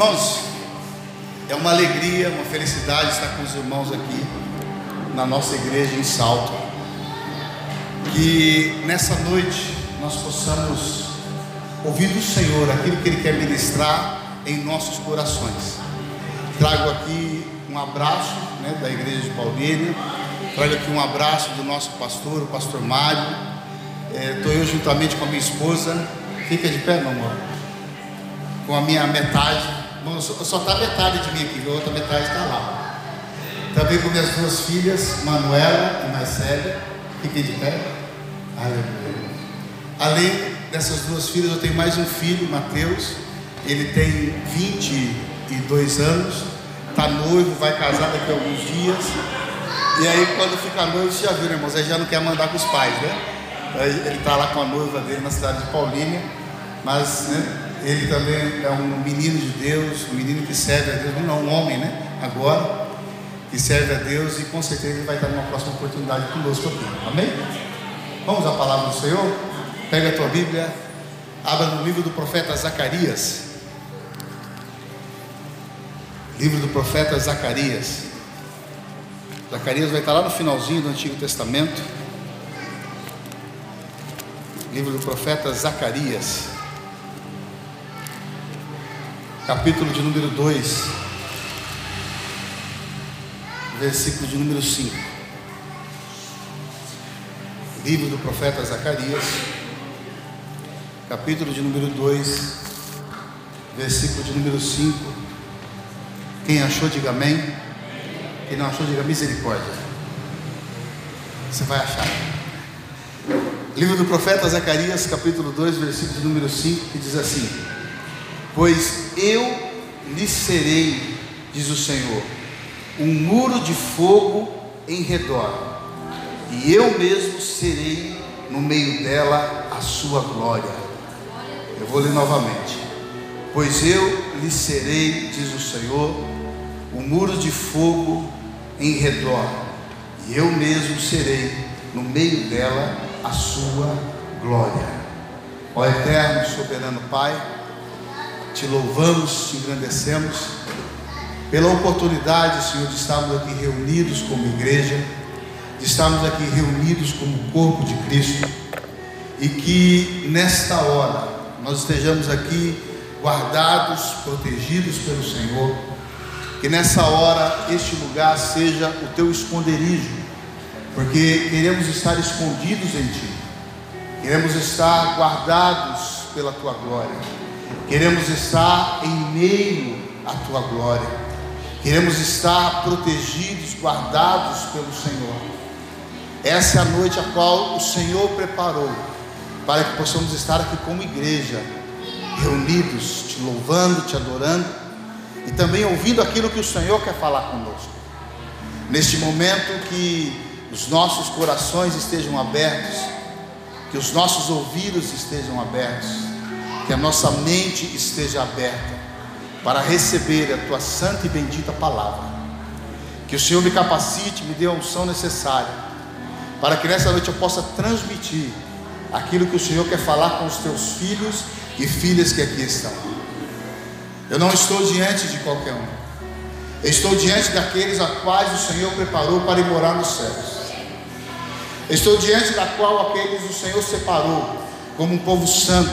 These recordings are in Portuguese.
Irmãos, é uma alegria, uma felicidade estar com os irmãos aqui na nossa igreja em Salto. Que nessa noite nós possamos ouvir do Senhor aquilo que Ele quer ministrar em nossos corações. Trago aqui um abraço né, da igreja de Paulínia, trago aqui um abraço do nosso pastor, o pastor Mário. Estou é, eu juntamente com a minha esposa. Fica de pé, meu amor. Com a minha metade. Só está metade de mim aqui, a outra metade está lá. Também com minhas duas filhas, Manuela e Marcélia. Fiquem de pé. Aleluia. Além dessas duas filhas, eu tenho mais um filho, Mateus. Ele tem 22 anos, está noivo, vai casar daqui a alguns dias. E aí, quando fica noivo, você já viu, né, irmãos? Ele já não quer mandar com os pais, né? Ele está lá com a noiva dele na cidade de Paulínia, mas né, ele também é um menino de Deus, um menino que serve a Deus, não um homem, né? Agora, que serve a Deus e com certeza ele vai estar numa próxima oportunidade conosco aqui. Amém? Vamos à palavra do Senhor? Pega a tua Bíblia, abra no livro do profeta Zacarias. Livro do profeta Zacarias. Zacarias vai estar lá no finalzinho do Antigo Testamento. Livro do profeta Zacarias. Capítulo de número 2. Versículo de número 5. Livro do profeta Zacarias. Capítulo de número 2. Versículo de número 5 quem achou, diga amém. Quem não achou, diga misericórdia. Você vai achar. Livro do profeta Zacarias, capítulo 2, versículo número 5, que diz assim: Pois eu lhe serei, diz o Senhor, um muro de fogo em redor, e eu mesmo serei no meio dela a sua glória. Eu vou ler novamente. Pois eu lhe serei, diz o Senhor, o muro de fogo em redor, e eu mesmo serei no meio dela a sua glória. Ó eterno, soberano Pai, te louvamos, te engrandecemos pela oportunidade, Senhor, de estarmos aqui reunidos como igreja, de estarmos aqui reunidos como corpo de Cristo, e que nesta hora nós estejamos aqui guardados, protegidos pelo Senhor que nessa hora este lugar seja o teu esconderijo, porque queremos estar escondidos em Ti, queremos estar guardados pela Tua glória, queremos estar em meio à Tua glória, queremos estar protegidos, guardados pelo Senhor. Essa é a noite a qual o Senhor preparou para que possamos estar aqui como igreja, reunidos, te louvando, te adorando e também ouvindo aquilo que o Senhor quer falar conosco. Neste momento que os nossos corações estejam abertos, que os nossos ouvidos estejam abertos, que a nossa mente esteja aberta para receber a tua santa e bendita palavra. Que o Senhor me capacite, me dê a unção necessária, para que nessa noite eu possa transmitir aquilo que o Senhor quer falar com os teus filhos e filhas que aqui estão. Eu não estou diante de qualquer um. Estou diante daqueles a quais o Senhor preparou para ir morar nos céus. Estou diante da qual aqueles o Senhor separou como um povo santo,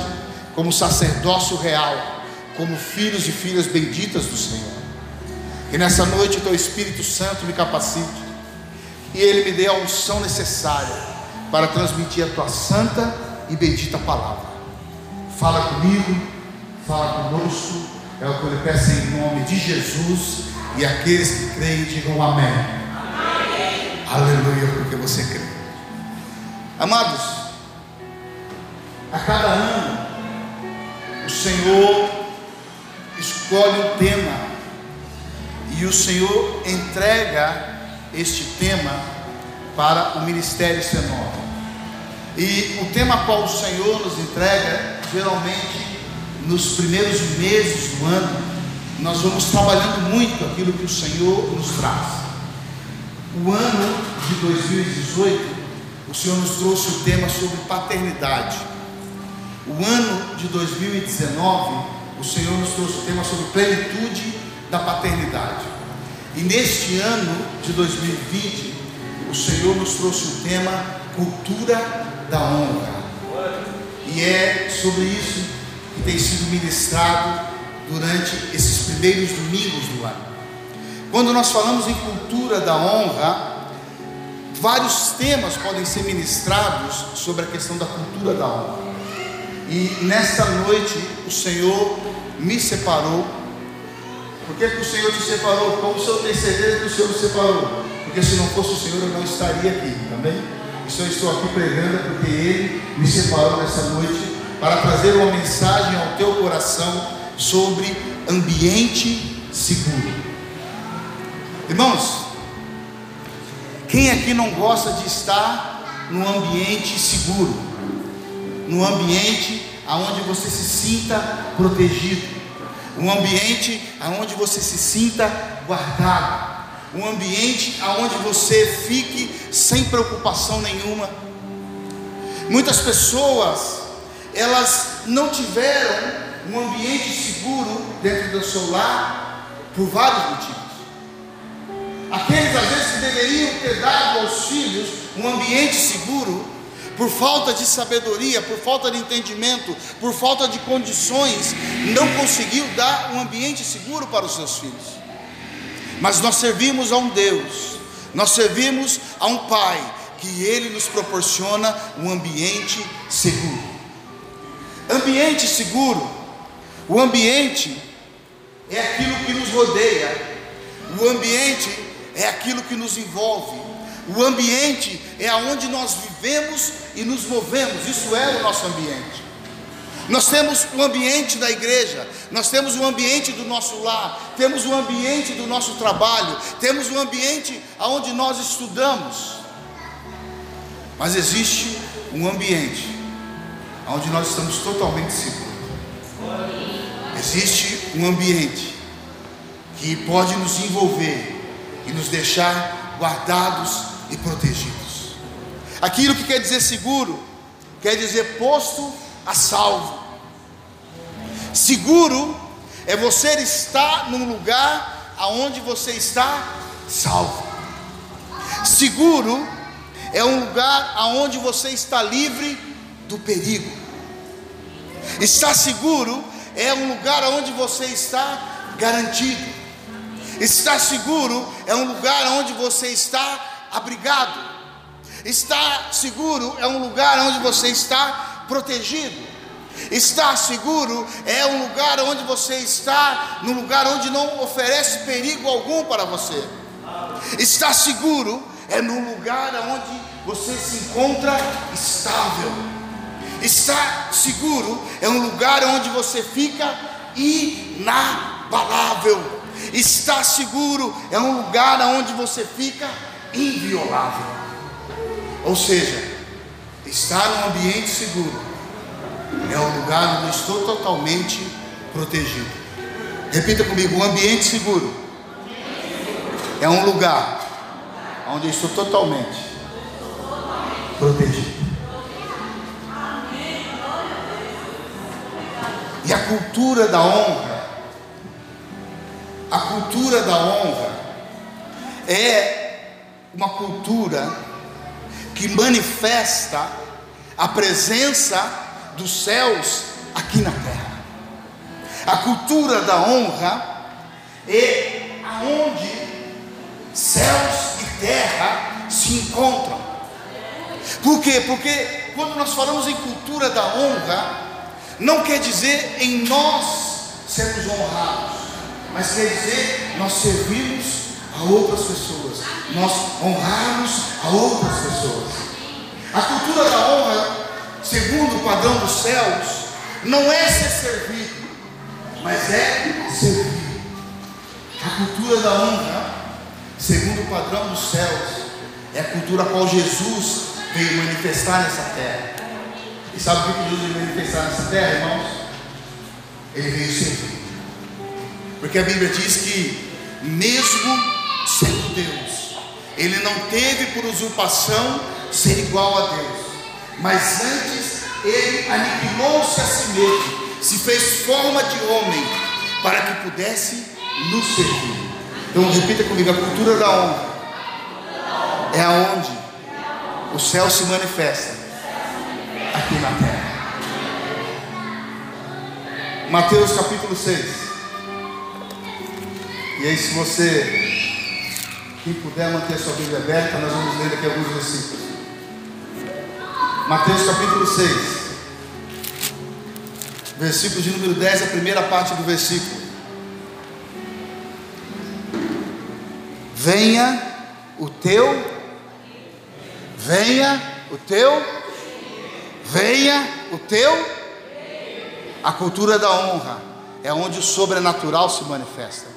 como sacerdócio real, como filhos e filhas benditas do Senhor. Que nessa noite teu Espírito Santo me capacite e ele me dê a unção necessária para transmitir a tua santa e bendita palavra. Fala comigo, fala conosco é o que eu lhe peço em nome de Jesus. E aqueles que creem, digam amém. amém. Aleluia, porque você crê. Amados, a cada ano, Senhor escolhe um tema. E o Senhor entrega este tema para o ministério Senhor. E o tema qual o Senhor nos entrega, geralmente nos primeiros meses do ano, nós vamos trabalhando muito aquilo que o Senhor nos traz. O ano de 2018, o Senhor nos trouxe o tema sobre paternidade. O ano de 2019, o Senhor nos trouxe o tema sobre plenitude da paternidade. E neste ano de 2020, o Senhor nos trouxe o tema cultura da honra. E é sobre isso que tem sido ministrado durante esses primeiros domingos do ano. Quando nós falamos em cultura da honra, vários temas podem ser ministrados sobre a questão da cultura da honra. E nesta noite o Senhor me separou. Por que, que o Senhor te separou? Como o Senhor tem certeza que o Senhor me separou? Porque se não fosse o Senhor eu não estaria aqui, amém? E se eu estou aqui pregando é porque Ele me separou nessa noite para trazer uma mensagem ao teu coração sobre ambiente seguro. Irmãos, quem aqui não gosta de estar num ambiente seguro? Num ambiente onde você se sinta protegido, um ambiente onde você se sinta guardado, um ambiente onde você fique sem preocupação nenhuma. Muitas pessoas, elas não tiveram um ambiente seguro dentro do seu lar por vários motivos. Aqueles às vezes que deveriam ter dado aos filhos um ambiente seguro, por falta de sabedoria, por falta de entendimento, por falta de condições, não conseguiu dar um ambiente seguro para os seus filhos. Mas nós servimos a um Deus, nós servimos a um Pai, que Ele nos proporciona um ambiente seguro. Ambiente seguro, o ambiente é aquilo que nos rodeia, o ambiente é aquilo que nos envolve. O ambiente é aonde nós vivemos e nos movemos. Isso é o nosso ambiente. Nós temos o ambiente da igreja, nós temos o ambiente do nosso lar, temos o ambiente do nosso trabalho, temos o ambiente aonde nós estudamos. Mas existe um ambiente onde nós estamos totalmente seguros. Existe um ambiente que pode nos envolver e nos deixar guardados e protegidos. Aquilo que quer dizer seguro, quer dizer posto a salvo. Seguro é você estar num lugar aonde você está salvo. Seguro é um lugar aonde você está livre do perigo. Estar seguro é um lugar onde você está garantido. Estar seguro é um lugar onde você está abrigado. Estar seguro é um lugar onde você está protegido. Estar seguro é um lugar onde você está, num lugar onde não oferece perigo algum para você. Estar seguro é num lugar onde você se encontra estável. Estar seguro é um lugar onde você fica inabalável. Estar seguro é um lugar onde você fica inviolável. Ou seja, estar num ambiente seguro é um lugar onde estou totalmente protegido. Repita comigo: um ambiente seguro é um lugar onde estou totalmente protegido. E a cultura da honra a cultura da honra é uma cultura que manifesta a presença dos céus aqui na terra. A cultura da honra é aonde céus e terra se encontram. Por quê? Porque quando nós falamos em cultura da honra, não quer dizer em nós sermos honrados mas quer dizer nós servimos a outras pessoas, nós honrarmos a outras pessoas. A cultura da honra, segundo o padrão dos céus, não é ser servido, mas é servir. A cultura da honra, segundo o padrão dos céus, é a cultura a qual Jesus veio manifestar nessa terra. E sabe o que Jesus veio manifestar nessa terra, irmãos? Ele veio servir. Porque a Bíblia diz que, mesmo sendo Deus, ele não teve por usurpação ser igual a Deus, mas antes ele aniquilou-se a si mesmo, se fez forma de homem para que pudesse nos servir. Então repita comigo: a cultura da honra é aonde o céu se manifesta aqui na terra. Mateus capítulo 6. E aí, se você, quem puder manter sua Bíblia aberta, nós vamos ler aqui alguns versículos. Mateus capítulo 6, versículo de número 10, a primeira parte do versículo. Venha o teu, venha o teu, venha o teu. A cultura da honra é onde o sobrenatural se manifesta,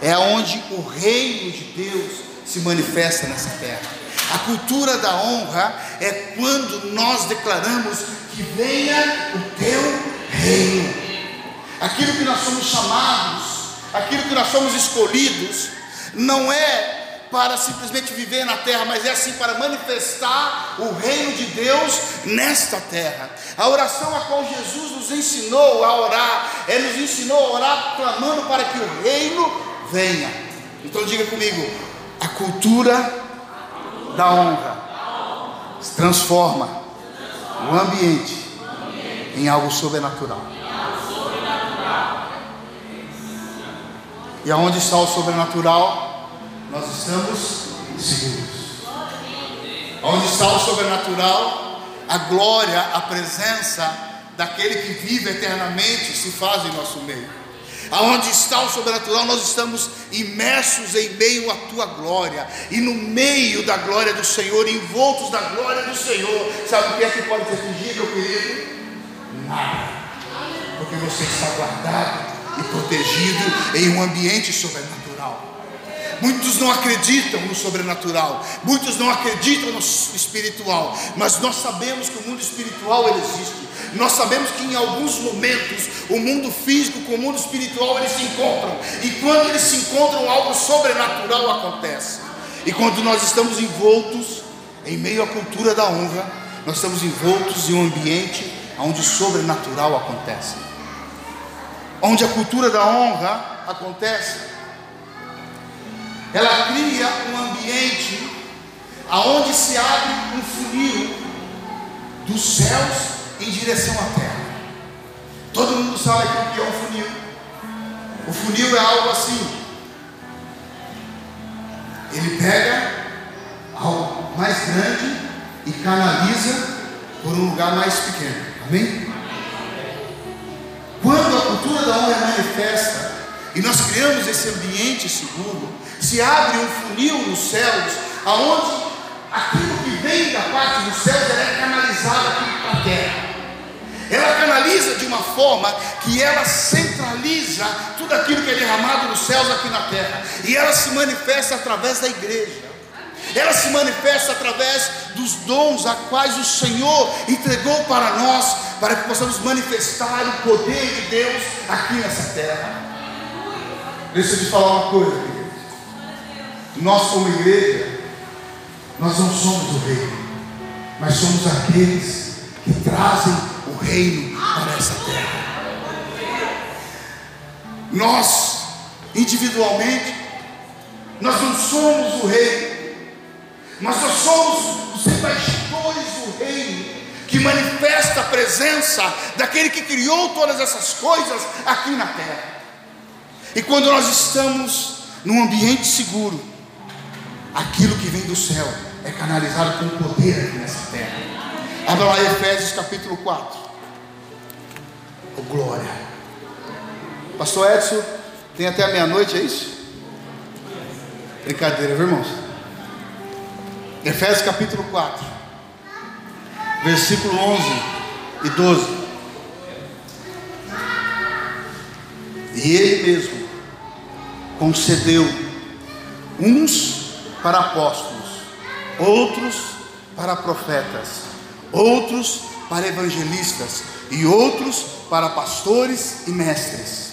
é onde o reino de Deus se manifesta nessa terra. A cultura da honra é quando nós declaramos que venha o teu reino. Aquilo que nós somos chamados, aquilo que nós somos escolhidos, não é para simplesmente viver na terra, mas é assim para manifestar o reino de Deus nesta terra. A oração a qual Jesus nos ensinou a orar, Ele nos ensinou a orar clamando para que o reino venha. Então diga comigo, a cultura da honra transforma o ambiente em algo sobrenatural. E aonde está o sobrenatural, nós estamos seguros. Onde está o sobrenatural, a glória, a presença daquele que vive eternamente se faz em nosso meio aonde está o sobrenatural, nós estamos imersos em meio à tua glória, e no meio da glória do Senhor, envoltos da glória do Senhor. Sabe o que é que pode fugir, meu querido? Nada, porque você está guardado e protegido em um ambiente sobrenatural. Muitos não acreditam no sobrenatural, muitos não acreditam no espiritual, mas nós sabemos que o mundo espiritual ele existe. Nós sabemos que em alguns momentos o mundo físico com o mundo espiritual eles se encontram, e quando eles se encontram, algo sobrenatural acontece. E quando nós estamos envoltos em meio à cultura da honra, nós estamos envoltos em um ambiente onde o sobrenatural acontece. Onde a cultura da honra acontece, ela cria um ambiente aonde se abre um funil dos céus em direção à terra. Todo mundo sabe o que é um funil. O funil é algo assim. Ele pega algo mais grande e canaliza por um lugar mais pequeno. Amém? Quando a cultura da honra é manifesta e nós criamos esse ambiente seguro, se abre um funil nos céus, aonde aquilo que vem da parte dos céus é canalizado aqui para a terra. Ela canaliza de uma forma que ela centraliza tudo aquilo que é derramado nos céus aqui na terra. E ela se manifesta através da igreja. Ela se manifesta através dos dons a quais o Senhor entregou para nós, para que possamos manifestar o poder de Deus aqui nessa terra. Deixa eu te falar uma coisa, queridos. Nós, como igreja, nós não somos o rei, mas somos aqueles que trazem reino para essa terra. Nós, individualmente, nós não somos o rei, nós somos os embaixadores do reino que manifesta a presença daquele que criou todas essas coisas aqui na terra. E quando nós estamos num ambiente seguro, aquilo que vem do céu é canalizado com poder aqui nessa terra. Abra lá Efésios capítulo 4. Oh, glória. Pastor Edson, tem até a meia-noite, é isso? Brincadeira, viu, irmãos? Efésios capítulo 4, versículo 11 e 12. E Ele mesmo concedeu uns para apóstolos, outros para profetas outros para evangelistas e outros para pastores e mestres,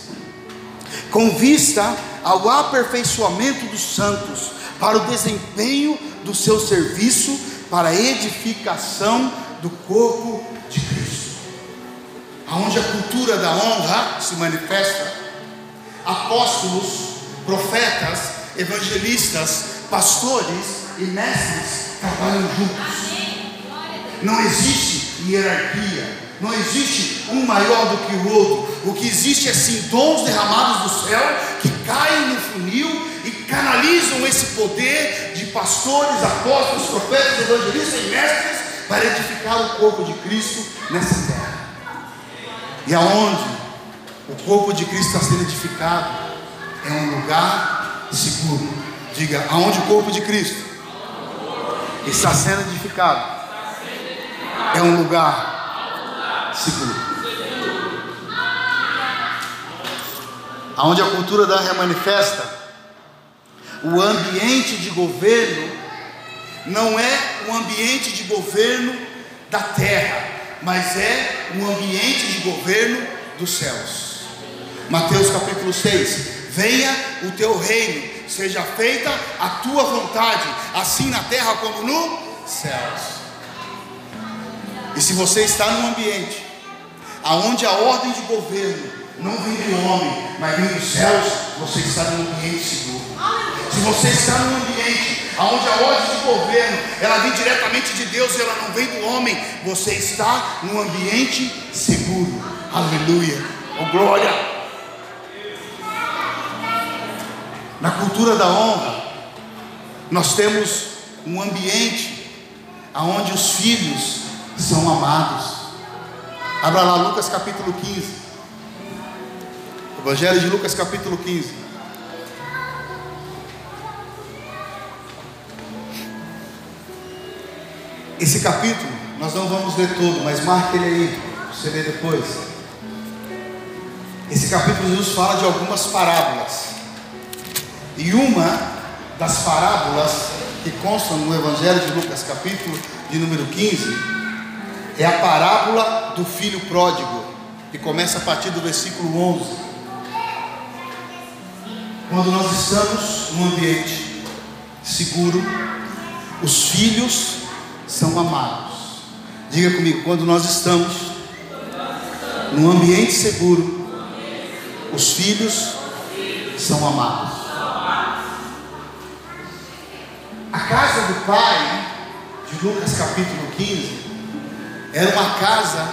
com vista ao aperfeiçoamento dos santos, para o desempenho do seu serviço, para a edificação do corpo de Cristo. A onde a cultura da honra se manifesta, apóstolos, profetas, evangelistas, pastores e mestres trabalham juntos. Não existe hierarquia, não existe um maior do que o outro. O que existe é sim dons derramados do céu que caem no funil e canalizam esse poder de pastores, apóstolos, profetas, evangelistas e mestres para edificar o corpo de Cristo nessa terra. E aonde o corpo de Cristo está sendo edificado é um lugar seguro. Diga, aonde o corpo de Cristo está sendo edificado é um lugar seguro. Aonde a cultura da ré manifesta, o ambiente de governo não é um ambiente de governo da terra, mas é um ambiente de governo dos céus. Mateus capítulo 6: Venha o teu reino, seja feita a tua vontade, assim na terra como no céus. E se você está num ambiente aonde a ordem de governo não vem do homem, mas vem dos céus, você está num ambiente seguro. Se você está num ambiente onde a ordem de governo ela vem diretamente de Deus e ela não vem do homem, você está num ambiente seguro. Aleluia. Oh glória. Na cultura da honra, nós temos um ambiente onde os filhos são amados. Abra lá Lucas capítulo 15. Evangelho de Lucas capítulo 15. Esse capítulo nós não vamos ler todo, mas marque ele aí, você lê depois. Esse capítulo Jesus fala de algumas parábolas. E uma das parábolas que constam no Evangelho de Lucas, capítulo de número 15, é a parábola do filho pródigo, que começa a partir do versículo 11. Quando nós estamos num ambiente seguro, os filhos são amados. Diga comigo, quando nós estamos num ambiente seguro, os filhos são amados. A casa do pai, de Lucas capítulo 15, era uma casa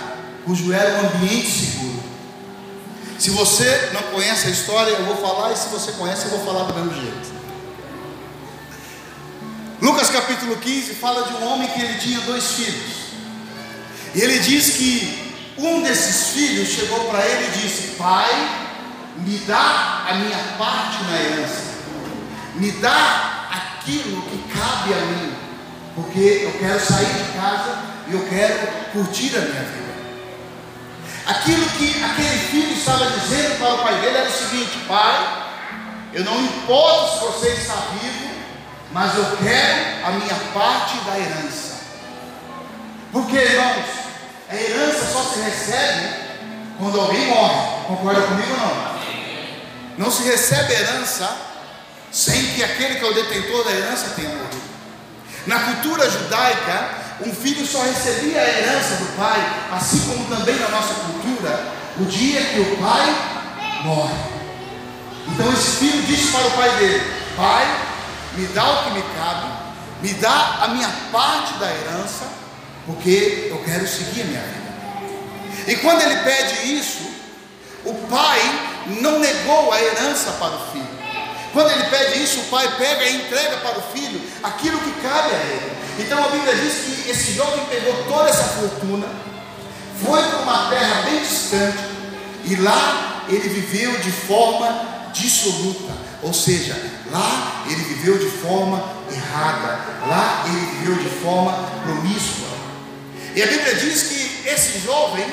cujo era um ambiente seguro. Se você não conhece a história, eu vou falar, e se você conhece, eu vou falar do mesmo jeito. Lucas capítulo 15 fala de um homem que ele tinha dois filhos. E ele diz que um desses filhos chegou para ele e disse: Pai, me dá a minha parte na herança, me dá aquilo que cabe a mim, porque eu quero sair de casa e eu quero curtir a minha vida. Aquilo que aquele filho estava dizendo para o pai dele era o seguinte: Pai, eu não importo se você está vivo, mas eu quero a minha parte da herança. Porque, irmãos, a herança só se recebe quando alguém morre. Concorda comigo ou não? Não se recebe herança sem que aquele que é o detentor da herança tenha morrido. Na cultura judaica, um filho só recebia a herança do pai, assim como também na nossa cultura, o dia que o pai morre. Então esse filho disse para o pai dele: Pai, me dá o que me cabe, me dá a minha parte da herança, porque eu quero seguir a minha vida. E quando ele pede isso, o pai não negou a herança para o filho. Quando ele pede isso, o pai pega e entrega para o filho aquilo que cabe a ele. Então a Bíblia diz que esse jovem pegou toda essa fortuna, foi para uma terra bem distante, e lá ele viveu de forma dissoluta, ou seja, lá ele viveu de forma errada, lá ele viveu de forma promíscua. E a Bíblia diz que esse jovem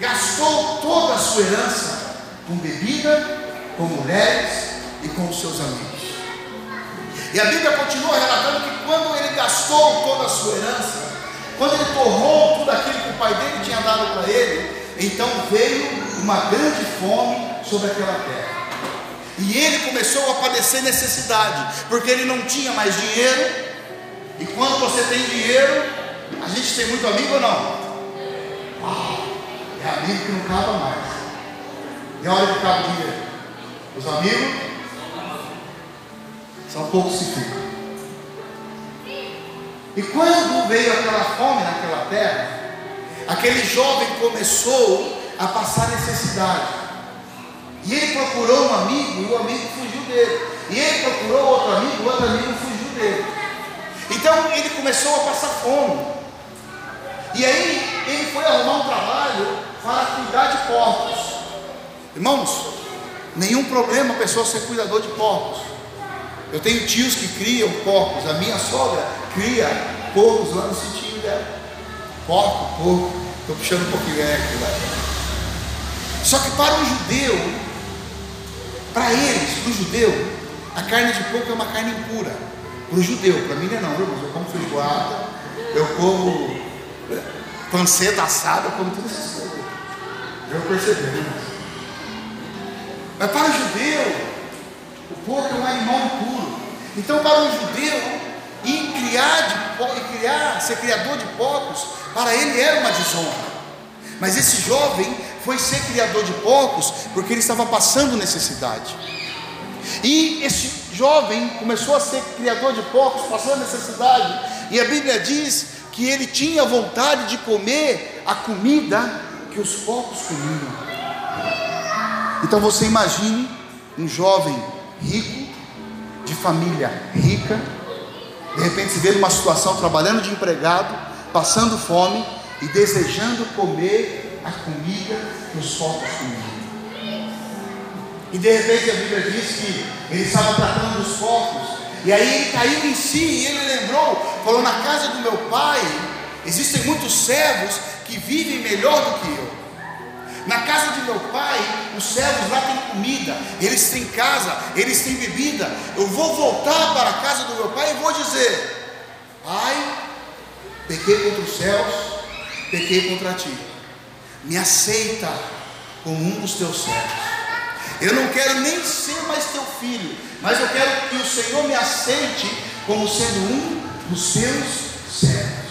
gastou toda a sua herança com bebida, com mulheres e com os seus amigos. E a Bíblia continua relatando que quando ele gastou toda a sua herança, quando ele torrou tudo aquilo que o pai dele tinha dado para ele, então veio uma grande fome sobre aquela terra. E ele começou a padecer necessidade, porque ele não tinha mais dinheiro. E quando você tem dinheiro, a gente tem muito amigo ou não? Uau, É amigo que não acaba mais. E a hora que acaba o dinheiro? Os amigos são poucos se ficam. E quando veio aquela fome naquela terra, aquele jovem começou a passar necessidade. E ele procurou um amigo e o amigo fugiu dele. E ele procurou outro amigo, o outro amigo fugiu dele. Então ele começou a passar fome. E aí ele foi arrumar um trabalho para cuidar de porcos. Irmãos, nenhum problema a pessoa ser cuidador de porcos. Eu tenho tios que criam porcos. A minha sogra cria porcos lá no sítio dela. Porco, porco. Estou puxando um pouquinho é aqui lá. Só que para um judeu, para eles, para o judeu, a carne de porco é uma carne impura. Para o judeu, para mim não é não? Eu como feijoada, eu como panceta assada, eu como tudo coisas. Eu percebi, né? Mas para o judeu, o porco é um animal impuro. Então, para um judeu, e criar, de, criar, ser criador de porcos, para ele era uma desonra. Mas esse jovem foi ser criador de porcos porque ele estava passando necessidade. E esse jovem começou a ser criador de porcos, passando necessidade. E a Bíblia diz que ele tinha vontade de comer a comida que os porcos comiam. Então você imagine um jovem rico, de família rica, de repente se vê numa situação trabalhando de empregado, passando fome e desejando comer a comida que os porcos comiam. E de repente a Bíblia diz que ele estava tratando dos porcos, e aí ele caiu em si, e ele lembrou, falou: Na casa do meu pai existem muitos servos que vivem melhor do que eu. Na casa de meu pai, os servos lá têm comida, eles têm casa, eles têm bebida. Eu vou voltar para a casa do meu pai e vou dizer: Pai, pequei contra os céus, pequei contra ti. Me aceita como um dos teus servos. Eu não quero nem ser mais teu filho, mas eu quero que o Senhor me aceite como sendo um dos seus servos.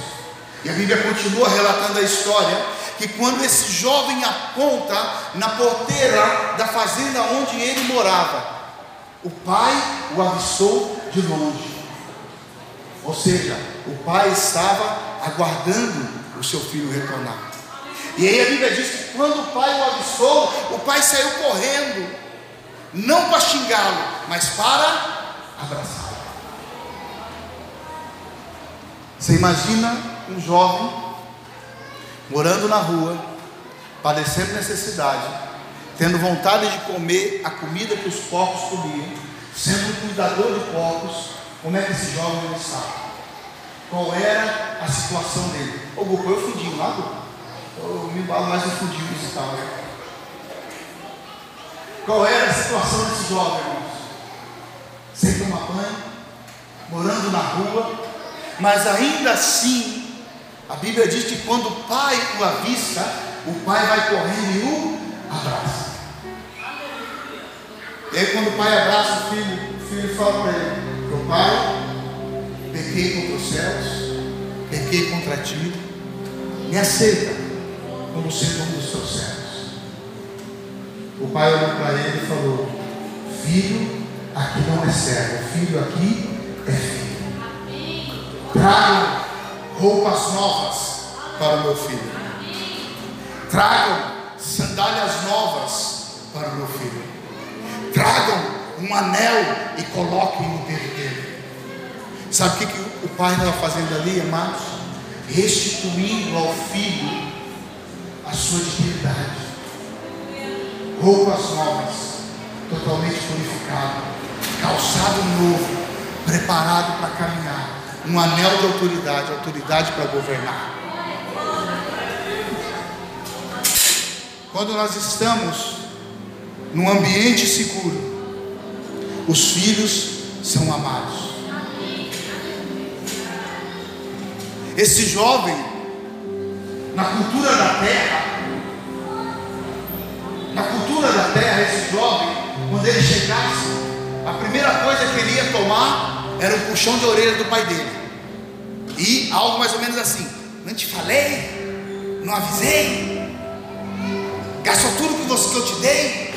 E a Bíblia continua relatando a história que quando esse jovem aponta na porteira da fazenda onde ele morava, o pai o avistou de longe. Ou seja, o pai estava aguardando o seu filho retornar. E aí a Bíblia diz que quando o pai o avistou, o pai saiu correndo, não para xingá-lo, mas para abraçá-lo. Você imagina um jovem morando na rua, padecendo necessidade, tendo vontade de comer a comida que os porcos comiam, sendo um cuidador de porcos, como é que esse jovem estava? Qual era a situação dele? Ô Gugu, eu fundinho lá, Gugu. Eu me embalo mais em fundinhos e tal. Né? Qual era a situação desse jovem, irmãos? Sem tomar banho, morando na rua, mas ainda assim a Bíblia diz que quando o pai o avista, o pai vai correndo e o abraça. E aí quando o pai abraça o filho, o filho fala para ele, meu pai, pequei contra os céus, pequei contra ti, me aceita como sendo um dos teus servos. O pai olhou para ele e falou, filho, aqui não é servo, filho aqui é filho. Traga roupas novas para o meu filho. Tragam sandálias novas para o meu filho. Tragam um anel e coloquem no dedo dele. Sabe o que, que o pai estava fazendo ali, amados? Restituindo ao filho a sua dignidade. Roupas novas, totalmente purificado, calçado novo, preparado para caminhar um anel de autoridade, autoridade para governar. Quando nós estamos num ambiente seguro, os filhos são amados. Esse jovem, na cultura da terra, na cultura da terra, esse jovem, quando ele chegasse, a primeira coisa que ele ia tomar era um puxão de orelha do pai dele. E algo mais ou menos assim: Não te falei? Não avisei? Gastou tudo que, você, que eu te dei.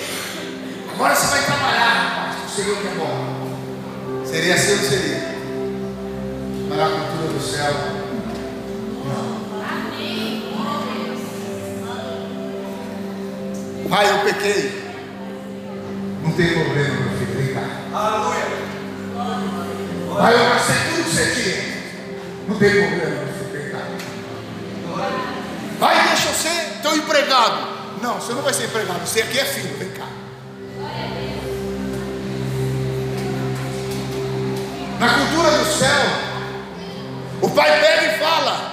Agora você vai trabalhar, rapaz. Seria o que é bom. Seria assim ou não seria? Mas a cultura do céu. Não. Pai, eu pequei. Não tem problema, meu filho, vem cá. Aleluia. Pai, eu gastei tudo que você tinha. Não tem problema, vem cá. Vai, deixa eu ser teu empregado. Não, você não vai ser empregado, você aqui é filho, vem cá. Na cultura do céu, o pai pega e fala: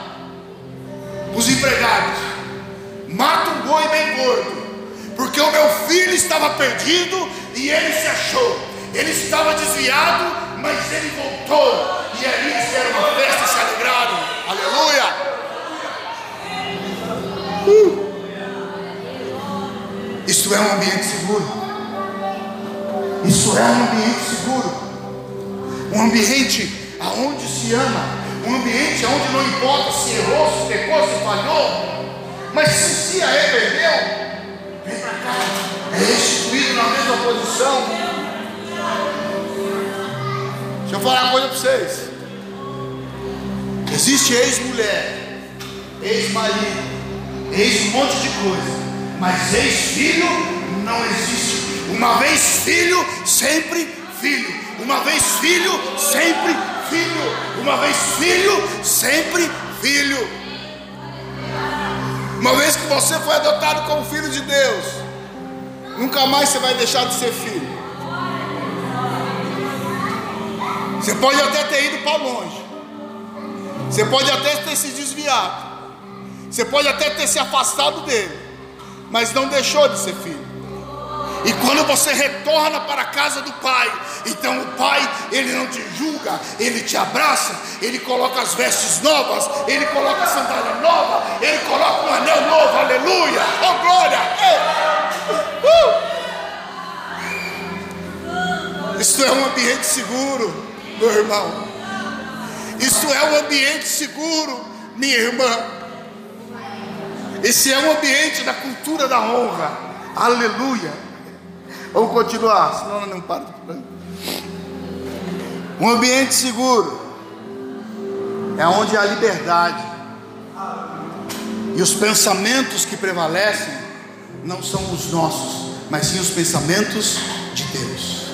os empregados, mata um boi bem gordo, porque o meu filho estava perdido e ele se achou. Ele estava desviado, mas ele voltou. E ali fizeram uma festa e se alegraram. Aleluia! Uh. Isso é um ambiente seguro. Isso é um ambiente seguro. Um ambiente aonde se ama. Um ambiente onde não importa se errou, se pecou, se falhou. Mas se se arrependeu, vem para cá. É restituído na mesma posição. Deixa eu falar uma coisa para vocês. Existe ex-mulher, ex-marido, ex um monte de coisa. Mas ex-filho não existe. Uma vez filho, sempre filho. Uma vez filho, sempre filho. Uma vez filho, sempre filho. Uma vez que você foi adotado como filho de Deus, nunca mais você vai deixar de ser filho. Você pode até ter ido para longe. Você pode até ter se desviado. Você pode até ter se afastado dele mas não deixou de ser filho. E quando você retorna para a casa do pai, então o pai, ele não te julga, ele te abraça, ele coloca as vestes novas, ele coloca a sandália nova, ele coloca um anel novo, aleluia, oh glória! Uh! Isto é um ambiente seguro, meu irmão. Isto é um ambiente seguro, minha irmã. Esse é o ambiente da cultura da honra. Aleluia. Vamos continuar, senão eu não paro Um ambiente seguro é onde há liberdade. E os pensamentos que prevalecem não são os nossos, mas sim os pensamentos de Deus.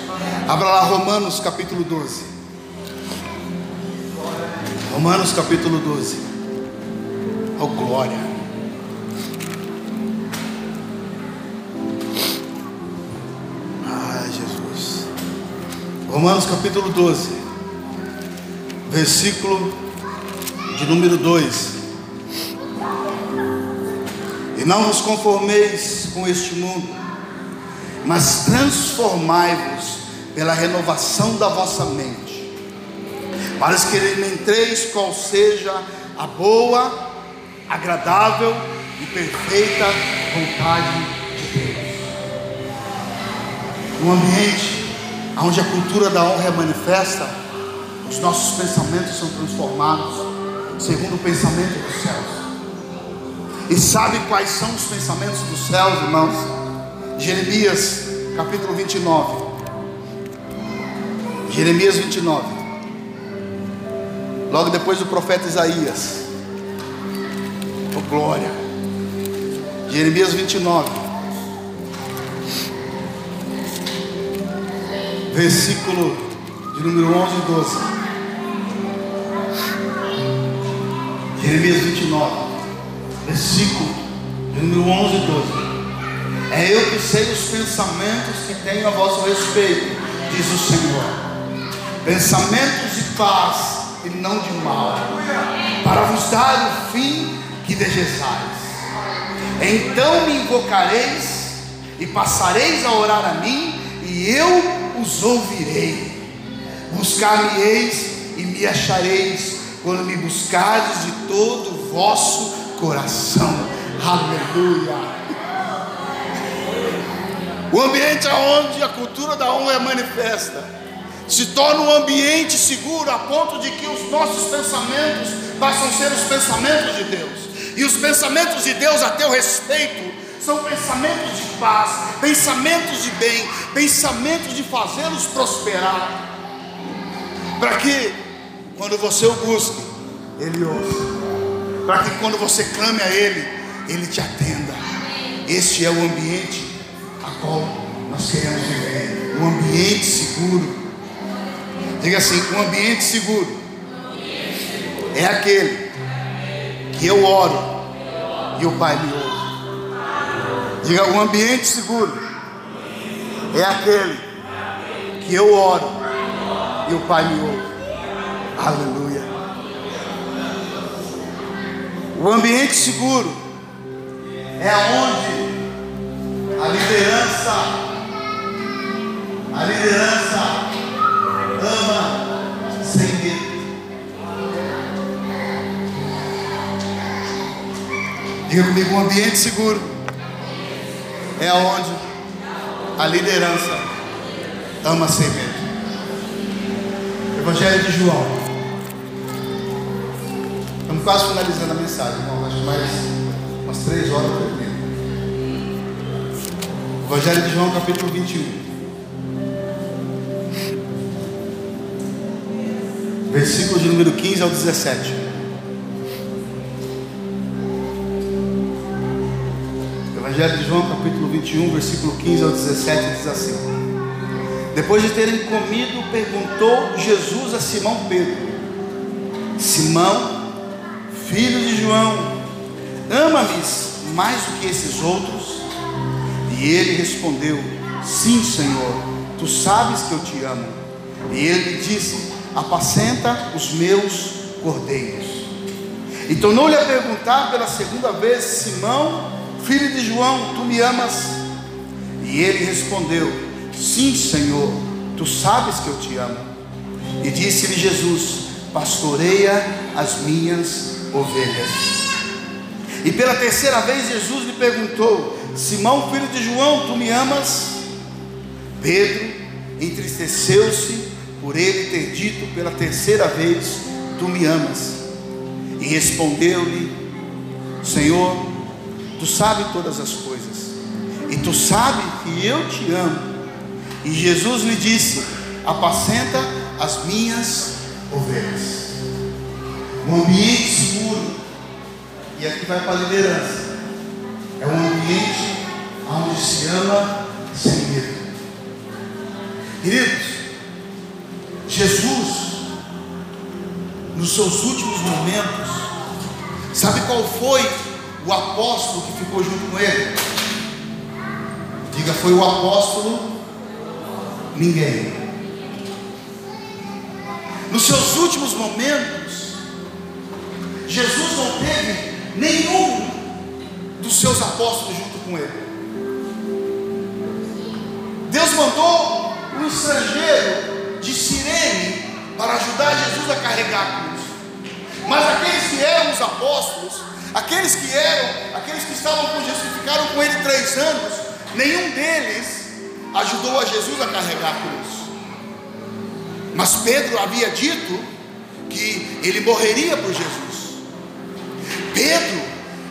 Abra lá Romanos capítulo 12. Romanos capítulo 12. Oh glória. Romanos capítulo 12, versículo de número 2. E não vos conformeis com este mundo, mas transformai-vos pela renovação da vossa mente, para que experimenteis qual seja a boa, agradável e perfeita vontade de Deus. Um ambiente onde a cultura da honra é manifesta, os nossos pensamentos são transformados segundo o pensamento dos céus. E sabe quais são os pensamentos dos céus, irmãos? Jeremias capítulo 29. Jeremias 29. Logo depois do profeta Isaías. Oh glória. Jeremias 29. versículo de número 11 e 12. Jeremias 29, versículo de número 11 e 12. É eu que sei os pensamentos que tenho a vosso respeito, diz o Senhor. Pensamentos de paz e não de mal, para vos dar o fim que desejais. Então me invocareis e passareis a orar a mim, e eu os ouvirei. Buscar-me-eis e me achareis, quando me buscardes de todo o vosso coração. Aleluia. O ambiente onde a cultura da honra é manifesta se torna um ambiente seguro a ponto de que os nossos pensamentos passam a ser os pensamentos de Deus. E os pensamentos de Deus a teu respeito são pensamentos de paz, pensamentos de bem, pensamentos de fazê-los prosperar. Para que quando você o busque, Ele ouça. Para que quando você clame a Ele, Ele te atenda. Este é o ambiente a qual nós queremos viver. Um ambiente seguro. Diga assim: um ambiente seguro é aquele que eu oro e o Pai me ouve. Diga, um ambiente seguro é aquele que eu oro e o Pai me ouve. Aleluia. O ambiente seguro é onde a liderança, a liderança ama sem medo. Diga comigo, um ambiente seguro é onde a liderança ama ser medo. Evangelho de João. Estamos quase finalizando a mensagem, irmão. Acho mais umas três horas para. Evangelho de João, capítulo 21. Versículo de número 15 ao 17. Evangelho de João, capítulo 21, versículo 15 ao 17, diz assim: Depois de terem comido, perguntou Jesus a Simão Pedro: Simão, filho de João, ama-me mais do que esses outros? E ele respondeu: Sim, Senhor, tu sabes que eu te amo. E ele disse: Apacenta os meus cordeiros. E tornou-lhe a perguntar pela segunda vez: Simão, Filho de João, tu me amas? E ele respondeu: Sim, Senhor, tu sabes que eu te amo. E disse-lhe Jesus: Pastoreia as minhas ovelhas. E pela terceira vez Jesus lhe perguntou: Simão, filho de João, tu me amas? Pedro entristeceu-se por ele ter dito pela terceira vez: Tu me amas. E respondeu-lhe: Senhor, Tu sabes todas as coisas. E tu sabes que eu te amo. E Jesus lhe disse: Apacenta as minhas ovelhas. Um ambiente seguro. E aqui vai para a liderança. É um ambiente onde se ama sem medo. Queridos, Jesus, nos seus últimos momentos, sabe qual foi o apóstolo que ficou junto com ele? Diga, foi o apóstolo? Ninguém. Nos seus últimos momentos, Jesus não teve nenhum dos seus apóstolos junto com ele. Deus mandou um estrangeiro de Sirene para ajudar Jesus a carregar a cruz. Mas aqueles que eram os apóstolos Aqueles que eram, aqueles que estavam com Jesus, ficaram com ele três anos, nenhum deles ajudou a Jesus a carregar a cruz. Mas Pedro havia dito que ele morreria por Jesus. Pedro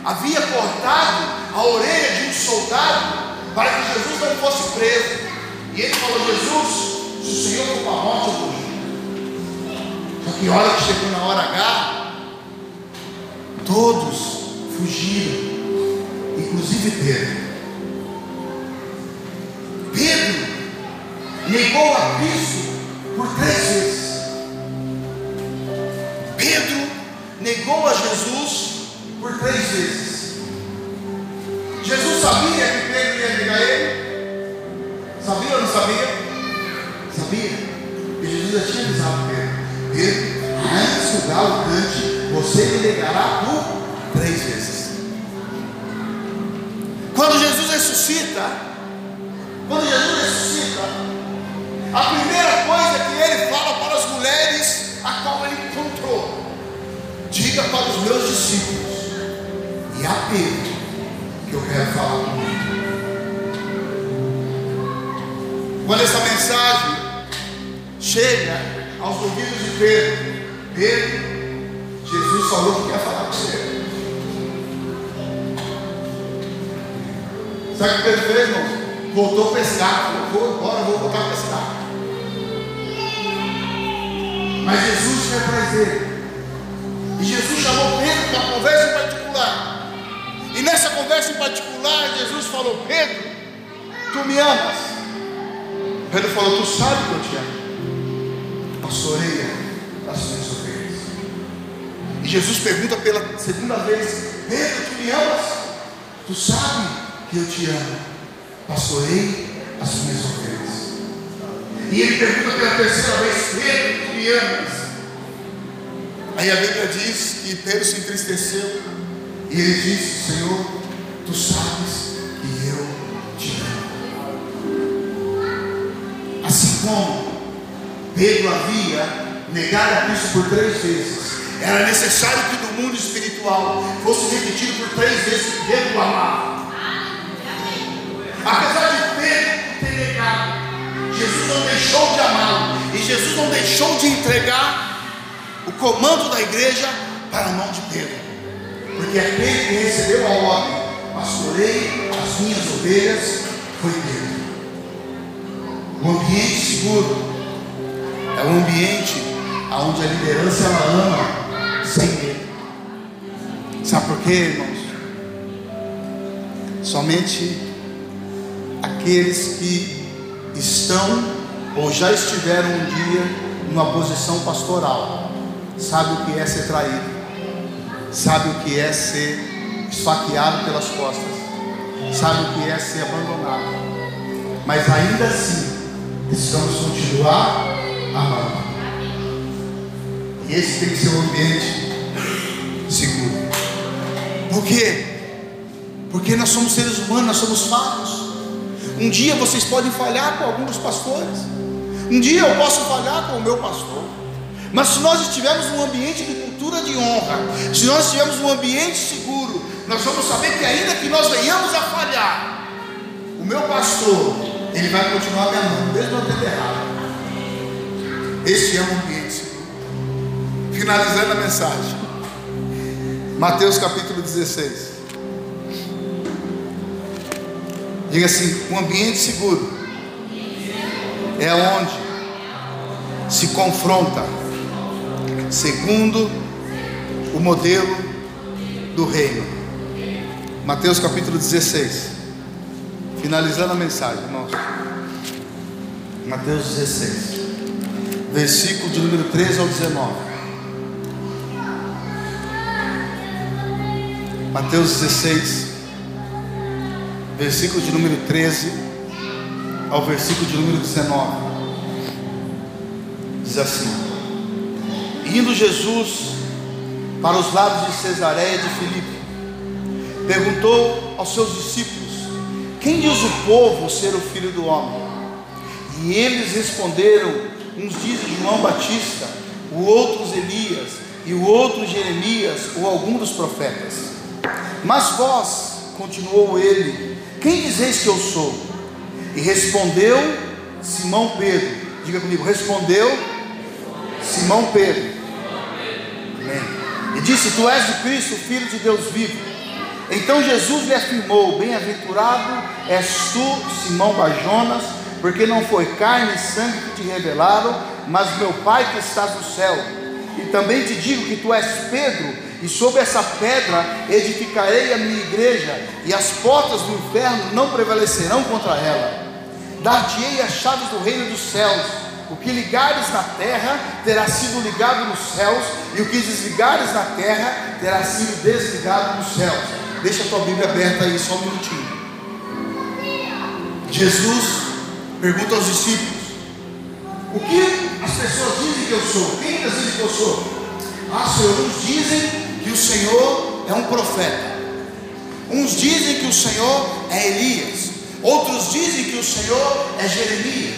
havia cortado a orelha de um soldado para que Jesus não fosse preso. E ele falou: Jesus, o Senhor para a morte, vou Só que hora que chegou na hora H, Todos fugiram, inclusive Pedro. Pedro negou a Cristo por três vezes. Pedro negou a Jesus por três vezes. Jesus sabia que Pedro ia negar ele? Sabia ou não sabia? Sabia. E Jesus já tinha avisado Pedro. Pedro, antes que o galo cante, você me negará por três vezes. Quando Jesus ressuscita, quando Jesus ressuscita, a primeira coisa que ele fala para as mulheres a qual ele encontrou, diga para os meus discípulos e a Pedro que eu quero falar ele. Quando essa mensagem chega aos ouvidos de Pedro, Pedro Jesus falou que quer falar com você. Sabe o que Pedro fez, irmão? Voltou a pescar. Vou embora, vou voltar a pescar. Mas Jesus atrás dele. E Jesus chamou Pedro para uma conversa em particular. E nessa conversa em particular, Jesus falou: Pedro, tu me amas? Pedro falou: Tu sabe que eu te amo. Pastoreia as minhas ovelhas. E Jesus pergunta pela segunda vez: Pedro, tu me amas? Tu sabe que eu te amo. Pastorei as minhas ovelhas. E ele pergunta pela terceira vez: Pedro, tu me amas? Aí a Bíblia diz que Pedro se entristeceu. E ele disse: Senhor, tu sabes que eu te amo. Assim como Pedro havia negado a Cristo por três vezes, era necessário que no mundo espiritual fosse repetido por três vezes que Pedro amava. Apesar de Pedro ter negado, Jesus não deixou de amá-lo, e Jesus não deixou de entregar o comando da igreja para a mão de Pedro, porque aquele que recebeu a ordem, pastorei as minhas ovelhas, foi Pedro. O ambiente seguro é um ambiente onde a liderança ela ama sem medo. Sabe por quê, irmãos? Somente aqueles que estão ou já estiveram um dia numa posição pastoral, sabe o que é ser traído, sabe o que é ser esfaqueado pelas costas, sabe o que é ser abandonado, mas ainda assim precisamos continuar amando. E esse tem que ser um ambiente seguro. Por quê? Porque nós somos seres humanos, nós somos falhos. Um dia vocês podem falhar com algum dos pastores. Um dia eu posso falhar com o meu pastor. Mas se nós estivermos num ambiente de cultura de honra, se nós estivermos num ambiente seguro, nós vamos saber que ainda que nós venhamos a falhar, o meu pastor, ele vai continuar me amando. Este é um ambiente seguro. Finalizando a mensagem. Mateus capítulo 16. Diga assim: um ambiente seguro é onde se confronta segundo o modelo do reino. Mateus capítulo 16. Finalizando a mensagem, irmãos. Mateus 16, versículo de número 13 ao 19. Mateus 16, versículo de número 13 ao versículo de número 19. Diz assim: Indo Jesus para os lados de Cesareia de Filipe, perguntou aos seus discípulos: Quem diz o povo ser o filho do homem? E eles responderam: Uns dizem João Batista, o outros Elias, e o outro Jeremias, ou algum dos profetas. Mas vós, continuou ele, quem dizeis que eu sou? E respondeu Simão Pedro. Diga comigo, respondeu Simão Pedro. Amém. E disse: Tu és o Cristo, Filho de Deus vivo. Então Jesus lhe afirmou: Bem-aventurado és tu, Simão Bajonas, porque não foi carne e sangue que te revelaram, mas meu Pai que estás no céu. E também te digo que tu és Pedro, e sobre essa pedra edificarei a minha igreja, e as portas do inferno não prevalecerão contra ela. Dar-te-ei as chaves do reino dos céus. O que ligares na terra terá sido ligado nos céus, e o que desligares na terra terá sido desligado nos céus. Deixa a tua Bíblia aberta aí só um minutinho. Jesus pergunta aos discípulos: O que as pessoas dizem que eu sou? Quem elas dizem que eu sou? Ah, Senhor, uns dizem que o Senhor é um profeta. Uns dizem que o Senhor é Elias. Outros dizem que o Senhor é Jeremias.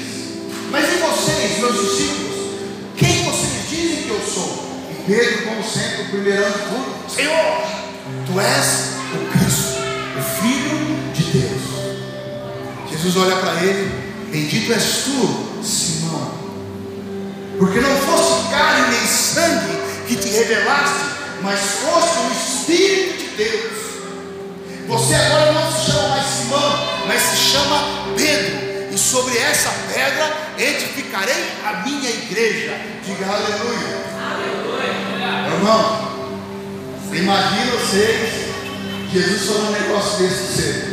Mas e vocês, meus discípulos? Quem vocês dizem que eu sou? E Pedro, como sempre, primeiro de tudo: Senhor, tu és o Cristo, o Filho de Deus. Jesus olha para ele: Bendito és tu, Simão, porque não fosse carne nem sangue que te revelaste, mas fosse o Espírito de Deus. Você agora não se chama mais Simão, mas se chama Pedro. E sobre essa pedra edificarei a minha igreja. Diga aleluia. Aleluia. Irmão, imagina vocês, Jesus falou um negócio desse você.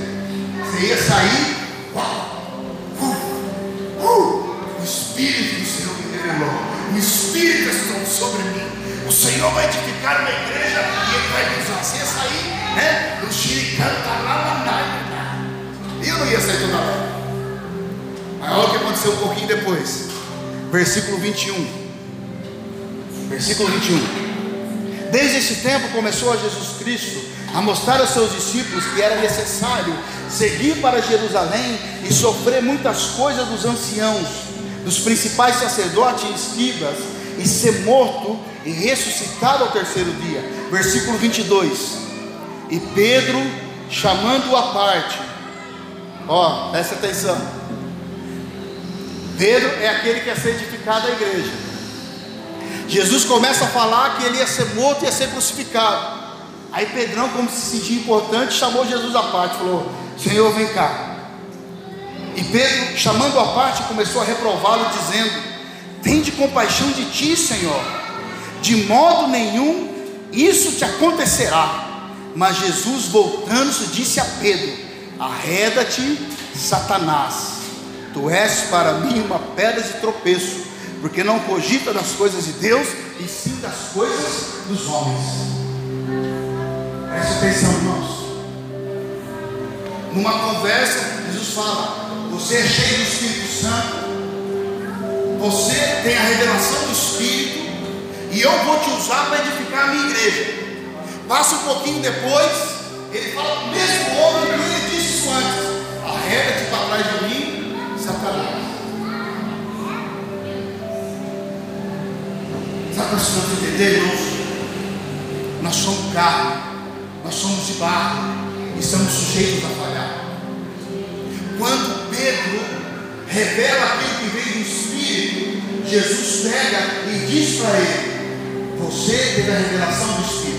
Você ia sair, uau, Espírito do Senhor me revelou. O Espírito está sobre mim. O Senhor vai edificar uma igreja e Ele vai nos ia sair, né? O xiricanta eu não ia sair toda hora. Mas olha o que aconteceu um pouquinho depois. Versículo 21. Versículo 21. Desde esse tempo começou a Jesus Cristo a mostrar aos seus discípulos que era necessário seguir para Jerusalém e sofrer muitas coisas dos anciãos, dos principais sacerdotes e escribas, e ser morto e ressuscitado ao terceiro dia. Versículo 22. E Pedro, chamando-o à parte, ó, presta atenção. Pedro é aquele que ia ser edificado a igreja. Jesus começa a falar que ele ia ser morto e ia ser crucificado. Aí Pedrão, como se sentia importante, chamou Jesus à parte, falou: Senhor, vem cá. E Pedro, chamando a parte, começou a reprová-lo, dizendo: Tende compaixão de ti, Senhor. De modo nenhum isso te acontecerá. Mas Jesus, voltando-se, disse a Pedro: Arreda-te, Satanás. Tu és para mim uma pedra de tropeço, porque não cogita das coisas de Deus, e sim das coisas dos homens. Preste atenção, irmãos. Numa conversa, Jesus fala: Você é cheio do Espírito Santo, você tem a revelação do Espírito, e eu vou te usar para edificar a minha igreja. Passa um pouquinho depois, ele fala o mesmo homem que ele disse isso antes: arreda-te para trás de mim, Satanás. Para você entender, irmãos? Nós somos carne, nós somos de barro, e estamos sujeitos a falhar. Quando Pedro revela aquilo que vem do Espírito, Jesus pega e diz para ele: Você teve a revelação do Espírito.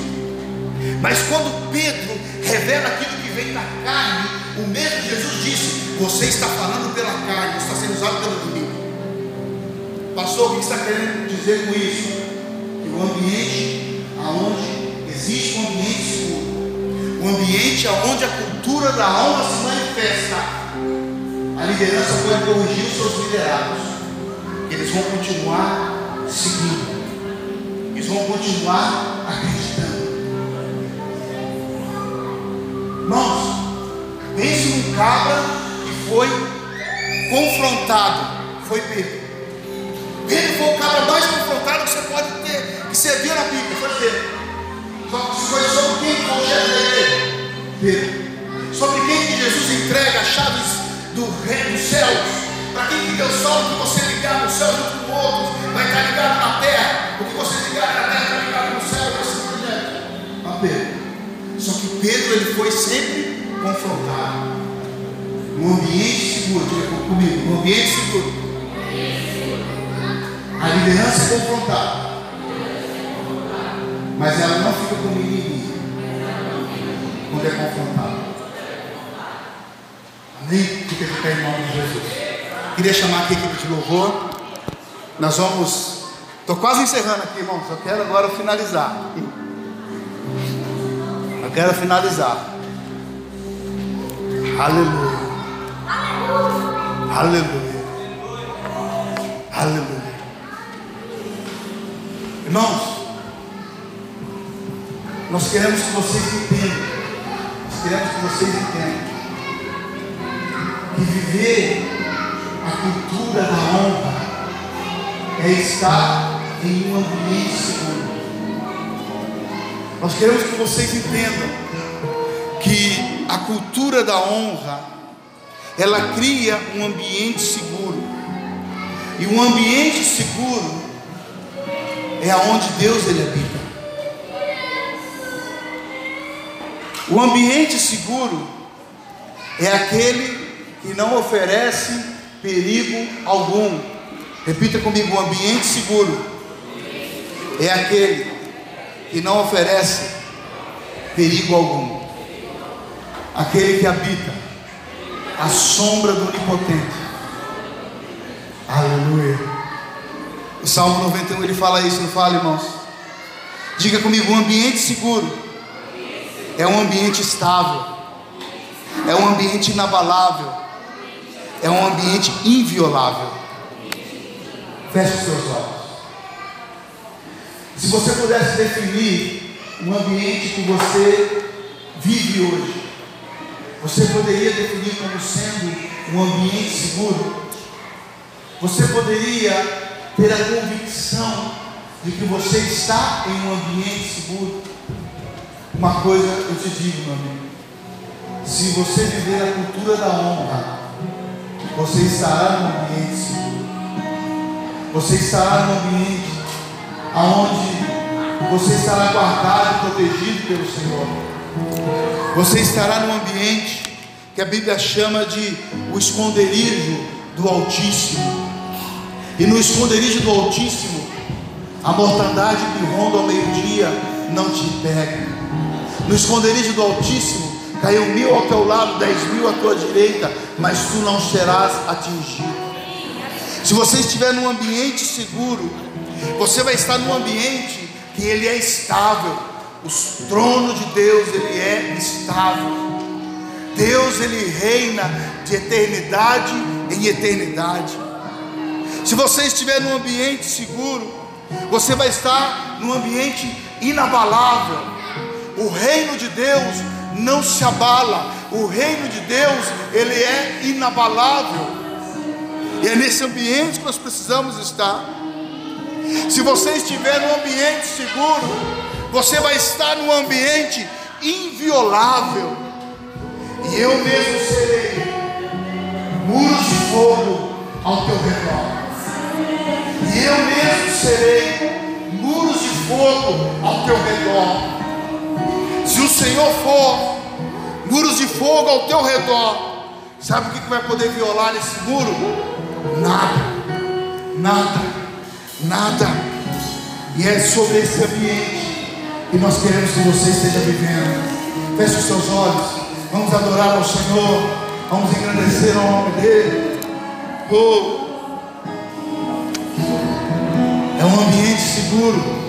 Mas quando Pedro revela aquilo que vem da carne, o mesmo Jesus disse: Você está falando pela carne, está sendo usado pelo inimigo. Pastor, o que está querendo dizer com isso? Que o ambiente aonde existe um ambiente seguro, um ambiente onde a cultura da alma se manifesta, a liderança pode corrigir os seus liderados. Eles vão continuar seguindo. Eles vão continuar acreditando. Irmãos, pense num cabra que foi confrontado. Foi Pedro. Pedro foi o cabra mais confrontado que você pode ter, que você viu na Bíblia. Foi Pedro. Só que foi sobre quem foi o chefe da? Pedro. Sobre quem que Jesus entrega as chaves do reino dos céus. Para quem que Deus fala que você ligar no céu junto com outros, vai estar ligado na terra. O que você ligar na terra está ligado no céu e assim por diante. A Pedro. Só que Pedro ele foi sempre confrontado. Um ambiente seguro, diga comigo, um ambiente seguro. A liderança é confrontada. Mas ela não fica como inimigo quando é confrontada. Amém? Fica de pé em nome de Jesus. Queria chamar aqui a equipe de louvor. Nós vamos. Estou quase encerrando aqui, irmãos. Eu quero agora finalizar. Eu quero finalizar. Aleluia. Aleluia. Aleluia. Irmãos, nós queremos que vocês entendam. Nós queremos que vocês entendam que viver a cultura da honra é estar em um ambiente seguro. Nós queremos que vocês entendam que a cultura da honra ela cria um ambiente seguro. E um ambiente seguro é aonde Deus ele habita. O ambiente seguro é aquele que não oferece perigo algum. Repita comigo: o ambiente seguro é aquele que não oferece perigo algum. aquele que habita a sombra do Onipotente. Aleluia. O Salmo 91 ele fala isso, não fala, irmãos? Diga comigo: um ambiente seguro é um ambiente estável, é um ambiente inabalável, é um ambiente inviolável. Feche os seus olhos. Se você pudesse definir um ambiente que você vive hoje, você poderia definir como sendo um ambiente seguro? Você poderia ter a convicção de que você está em um ambiente seguro? Uma coisa eu te digo, meu amigo: se você viver a cultura da honra, você estará num ambiente seguro. Você estará num ambiente onde você estará guardado e protegido pelo Senhor. Você estará num ambiente que a Bíblia chama de o esconderijo do Altíssimo. E no esconderijo do Altíssimo, a mortandade que ronda ao meio-dia não te pega. No esconderijo do Altíssimo, caiu mil ao teu lado, dez mil à tua direita, mas tu não serás atingido. Se você estiver num ambiente seguro, você vai estar num ambiente que ele é estável. O trono de Deus ele é estável. Deus ele reina de eternidade em eternidade. Se você estiver num ambiente seguro, você vai estar num ambiente inabalável. O reino de Deus não se abala. O reino de Deus, ele é inabalável. E é nesse ambiente que nós precisamos estar. Se você estiver num ambiente seguro, você vai estar num ambiente inviolável. E eu mesmo serei muros de fogo ao teu redor. E eu mesmo serei muros de fogo ao teu redor. Se o Senhor for muros de fogo ao teu redor, sabe o que vai poder violar esse muro? Nada, nada, nada. E é sobre esse ambiente que nós queremos que você esteja vivendo. Feche os seus olhos, vamos adorar ao Senhor, vamos engrandecer o nome dEle. Oh. É um ambiente seguro.